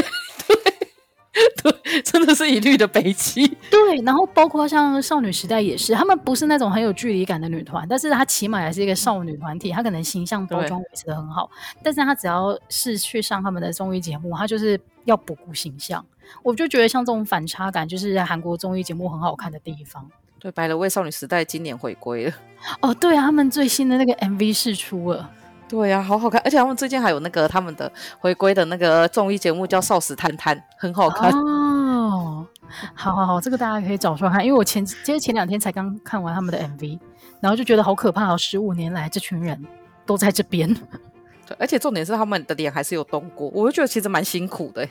B: 对对，真的是一律的北齐。
A: 对，然后包括像少女时代也是，他们不是那种很有距离感的女团，但是她起码也是一个少女团体，她可能形象包装维持的很好。但是她只要是去上他们的综艺节目，她就是要不顾形象。我就觉得像这种反差感，就是韩国综艺节目很好看的地方。
B: 对，By the way，少女时代今年回归了。
A: 哦，对啊，他们最新的那个 MV 是出了。
B: 对呀、啊，好好看，而且他们最近还有那个他们的回归的那个综艺节目叫《少时探探》，很好看
A: 哦。好好好，这个大家可以找出来看，因为我前其实前两天才刚看完他们的 MV，然后就觉得好可怕哦，十五年来这群人都在这边。
B: 对，而且重点是他们的脸还是有动过，我就觉得其实蛮辛苦的，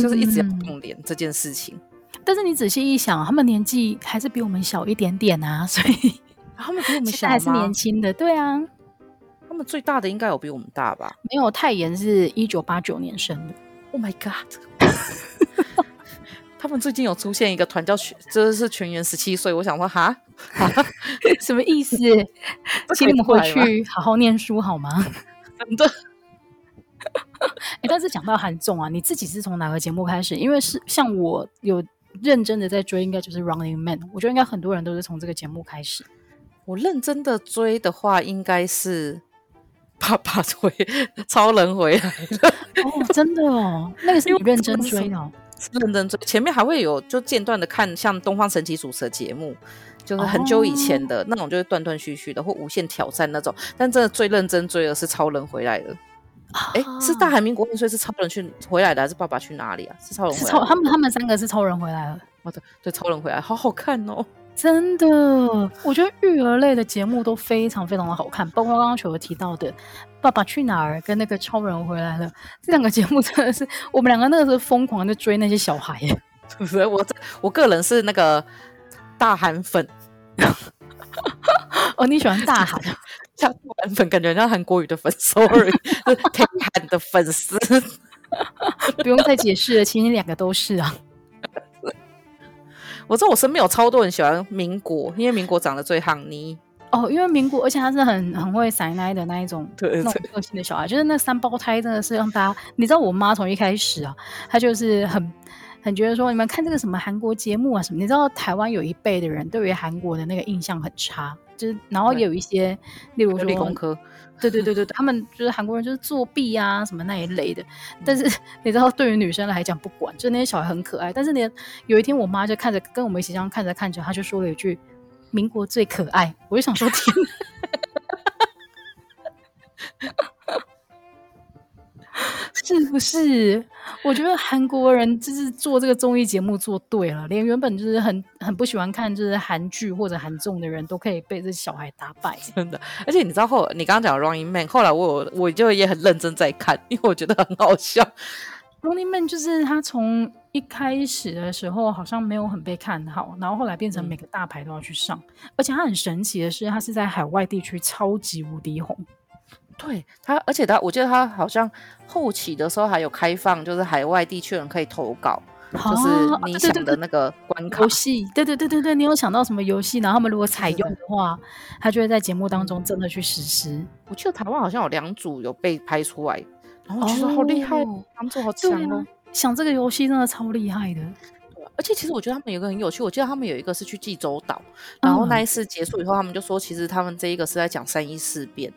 B: 就是一直要动脸这件事情、
A: 嗯。但是你仔细一想，他们年纪还是比我们小一点点啊，所以
B: 他们比我们小
A: 还是年轻的，对啊。
B: 他们最大的应该有比我们大吧？
A: 没有，泰妍是一九八九年生的。
B: Oh my god！他们最近有出现一个团叫全，这是全员十七岁。我想说，哈，
A: 什么意思？请你们回去好好念书好吗？
B: 真的。
A: 哎，但是讲到韩综啊，你自己是从哪个节目开始？因为是像我有认真的在追，应该就是 Running Man。我觉得应该很多人都是从这个节目开始。
B: 我认真的追的话，应该是。爸爸回 超人回来了
A: 哦，真的哦，那个是你认真追哦，
B: 是认真追。前面还会有就间断的看，像东方神奇主持的节目，就是很久以前的、哦、那种，就是断断续续的或无限挑战那种。但真的最认真追的是超人回来了。哎、啊，是大韩民国，所以是超人去回来的，还是爸爸去哪里啊？是超人回来，
A: 他们他们三个是超人回来了。
B: 哦，对对，超人回来，好好看哦。
A: 真的，我觉得育儿类的节目都非常非常的好看，包括刚刚球球提到的《爸爸去哪儿》跟那个《超人回来了》这两个节目，真的是我们两个那个时候疯狂的追那些小孩耶。
B: 所以我我个人是那个大韩粉。
A: 哦，你喜欢大韩？
B: 像大韩粉，感觉像韩国语的粉，sorry，是挺韩的粉丝。
A: 不用再解释了，其实你两个都是啊。
B: 我知道我身边有超多人喜欢民国，因为民国长得最夯妮
A: 哦，因为民国，而且他是很很会塞奶的那一种，对，对，对，那种个性的小孩，就是那三胞胎真的是让大家，你知道我妈从一开始啊，她就是很很觉得说，你们看这个什么韩国节目啊什么，你知道台湾有一辈的人对于韩国的那个印象很差，就是然后也有一些，例如说
B: 理工科。
A: 对对对对，他们就是韩国人，就是作弊啊什么那一类的。但是你知道，对于女生来讲不管，就那些小孩很可爱。但是呢，有一天我妈就看着跟我们一起这样看着看着，她就说了一句：“民国最可爱。”我就想说天哪。是不是？我觉得韩国人就是做这个综艺节目做对了，连原本就是很很不喜欢看就是韩剧或者韩综的人都可以被这小孩打败，
B: 真的。而且你知道后，你刚刚讲的 Running Man，后来我有我就也很认真在看，因为我觉得很好笑。
A: Running Man 就是他从一开始的时候好像没有很被看好，然后后来变成每个大牌都要去上，嗯、而且他很神奇的是，他是在海外地区超级无敌红。
B: 对他，而且他，我记得他好像后期的时候还有开放，就是海外地区人可以投稿，啊、就是你想的那个关卡
A: 游戏。对对对对对，你有想到什么游戏？然后他们如果采用的话，他就会在节目当中真的去实施。
B: 我记得台湾好像有两组有被拍出来，然后我觉得好厉害，哦、他们做好强哦、啊。
A: 想这个游戏真的超厉害的，
B: 而且其实我觉得他们有个很有趣，我记得他们有一个是去济州岛，然后那一次结束以后，他们就说，其实他们这一个是在讲三一事变。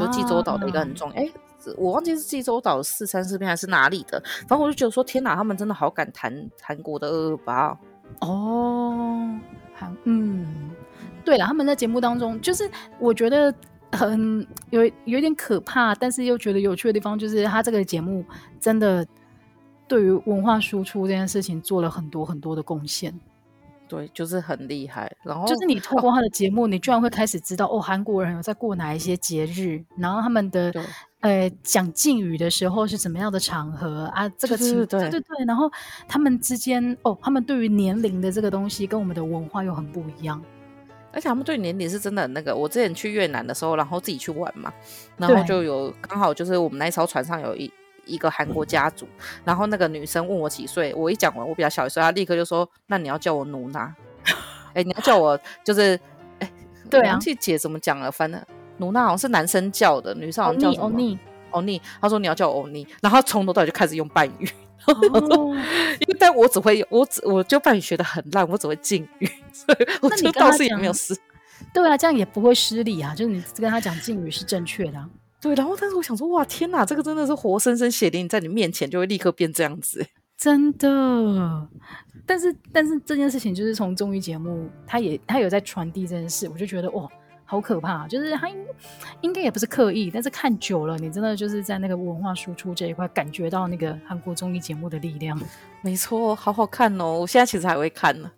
B: 就济州岛的一个很重要，哎、啊，我忘记是济州岛四三四边还是哪里的，反正我就觉得说，天哪，他们真的好敢谈韩国的二二八
A: 哦，韩，嗯，对了，他们在节目当中，就是我觉得很有有点可怕，但是又觉得有趣的地方，就是他这个节目真的对于文化输出这件事情做了很多很多的贡献。
B: 对，就是很厉害。然后
A: 就是你透过他的节目，哦、你居然会开始知道哦，韩国人有在过哪一些节日，然后他们的呃讲敬语的时候是怎么样的场合啊？这个情对对对，然后他们之间哦，他们对于年龄的这个东西跟我们的文化又很不一样，
B: 而且他们对年龄是真的很那个。我之前去越南的时候，然后自己去玩嘛，然后就有刚好就是我们那艘船上有一一个韩国家族，然后那个女生问我几岁，我一讲完我比较小一岁，她立刻就说：“那你要叫我努娜。”哎，你要叫我就是哎，对啊，这姐怎么讲了？反正努娜好像是男生叫的，女生好像叫欧尼欧尼。她说你要叫我欧尼，然后从头到尾就开始用半语。哦，因为但我只会我只我就半语学的很烂，我只会敬语，所以我就倒是也没有事。
A: 对啊，这样也不会失礼啊，就是你跟他讲敬语是正确的啊。
B: 对，然后但是我想说，哇，天哪，这个真的是活生生血淋在你面前就会立刻变这样子，
A: 真的。但是但是这件事情就是从综艺节目，他也他有在传递这件事，我就觉得哇。好可怕，就是他应应该也不是刻意，但是看久了，你真的就是在那个文化输出这一块，感觉到那个韩国综艺节目的力量。
B: 没错，好好看哦！我现在其实还会看呢，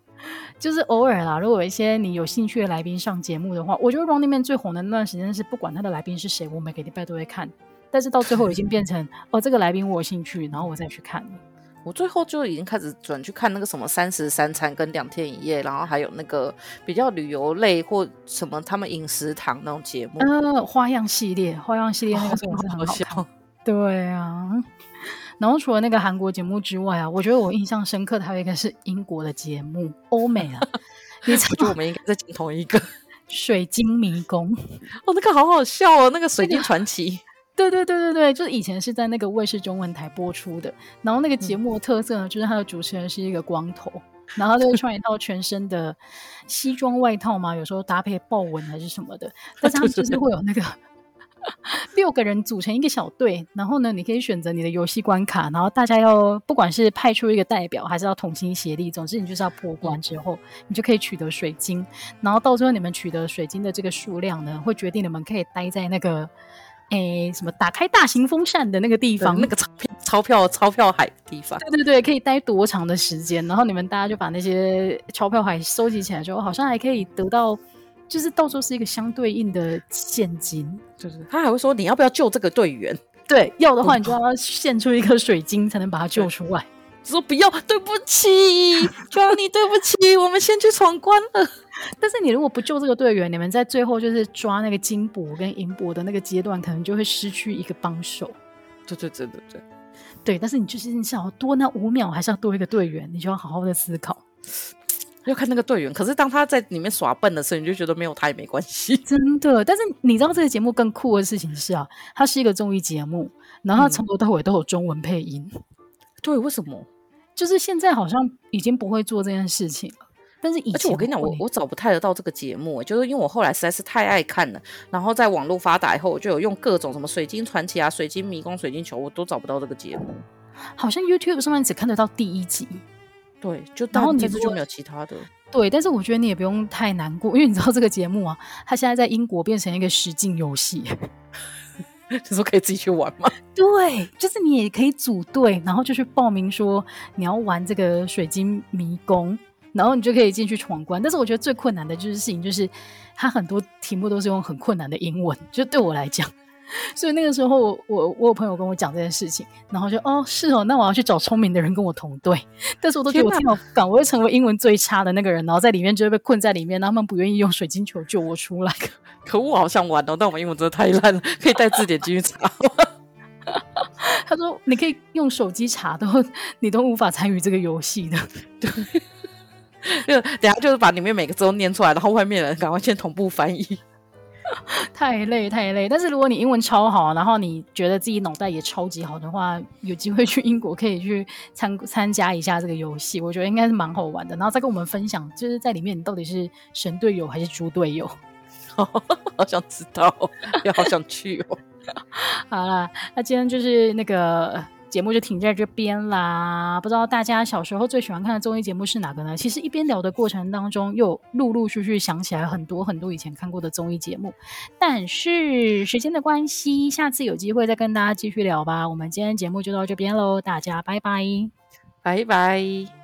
A: 就是偶尔啦。如果有一些你有兴趣的来宾上节目的话，我觉得 Running Man 最红的那段时间是，不管他的来宾是谁，我每个礼拜都会看。但是到最后已经变成 哦，这个来宾我有兴趣，然后我再去看。
B: 我最后就已经开始转去看那个什么三十三餐跟两天一夜，然后还有那个比较旅游类或什么他们饮食堂那种节目。
A: 呃，花样系列，花样系列那个是很好看。好笑。对啊，然后除了那个韩国节目之外啊，我觉得我印象深刻的还有一个是英国的节目，欧美啊。
B: 你猜，我觉得我们应该在讲同一个
A: 水晶迷宫。
B: 哦，那个好好笑哦，那个水晶传奇。
A: 对对对对对，就是以前是在那个卫视中文台播出的，然后那个节目的特色呢，嗯、就是它的主持人是一个光头，然后他就会穿一套全身的西装外套嘛，有时候搭配豹纹还是什么的，但是他就是会有那个 六个人组成一个小队，然后呢，你可以选择你的游戏关卡，然后大家要不管是派出一个代表，还是要同心协力，总之你就是要破关之后，你就可以取得水晶，然后到最后你们取得水晶的这个数量呢，会决定你们可以待在那个。诶，什么打开大型风扇的那个地方，
B: 那个钞票钞票钞票海的地方，
A: 对对对，可以待多长的时间？然后你们大家就把那些钞票海收集起来之后，好像还可以得到，就是到时候是一个相对应的现金，
B: 就是他还会说你要不要救这个队员？
A: 对，要的话你就要献出一颗水晶才能把他救出来。
B: 说不要，对不起，Johnny，对不起，我们先去闯关了。
A: 但是你如果不救这个队员，你们在最后就是抓那个金箔跟银箔的那个阶段，可能就会失去一个帮手。
B: 对对对对对，
A: 对。但是你就是你想要多那五秒，还是要多一个队员，你就要好好的思考。
B: 要看那个队员，可是当他在里面耍笨的时候，你就觉得没有他也没关系。
A: 真的，但是你知道这个节目更酷的事情是啊，它是一个综艺节目，然后从头到尾都有中文配音。嗯、
B: 对，为什么？
A: 就是现在好像已经不会做这件事情了。但是以前，而
B: 且我跟你讲，我我找不太得到这个节目，就是因为我后来实在是太爱看了，然后在网络发达以后，我就有用各种什么水晶传奇啊、水晶迷宫、水晶球，我都找不到这个节目。
A: 好像 YouTube 上面只看得到第一集，
B: 对，就然后你这就没有其他的。
A: 对，但是我觉得你也不用太难过，因为你知道这个节目啊，它现在在英国变成一个实境游戏，
B: 就是说可以自己去玩吗？
A: 对，就是你也可以组队，然后就去报名说你要玩这个水晶迷宫。然后你就可以进去闯关，但是我觉得最困难的就是事情，就是它很多题目都是用很困难的英文，就对我来讲，所以那个时候我我，我有朋友跟我讲这件事情，然后就哦是哦，那我要去找聪明的人跟我同队，但是我都觉得我天好赶，我会成为英文最差的那个人，然后在里面就会被困在里面，然后他们不愿意用水晶球救我出来。
B: 可恶，好想玩哦，但我们英文真的太烂了，可以带字典进去查。
A: 他说你可以用手机查都，你都无法参与这个游戏的，对。
B: 就等下就是把里面每个字都念出来，然后外面人赶快先同步翻译。
A: 太累太累，但是如果你英文超好，然后你觉得自己脑袋也超级好的话，有机会去英国可以去参参加一下这个游戏，我觉得应该是蛮好玩的。然后再跟我们分享，就是在里面你到底是神队友还是猪队友？
B: 好想知道，也好想去哦。
A: 好啦，那今天就是那个。节目就停在这边啦，不知道大家小时候最喜欢看的综艺节目是哪个呢？其实一边聊的过程当中，又陆陆续续想起来很多很多以前看过的综艺节目。但是时间的关系，下次有机会再跟大家继续聊吧。我们今天节目就到这边喽，大家拜拜，
B: 拜拜。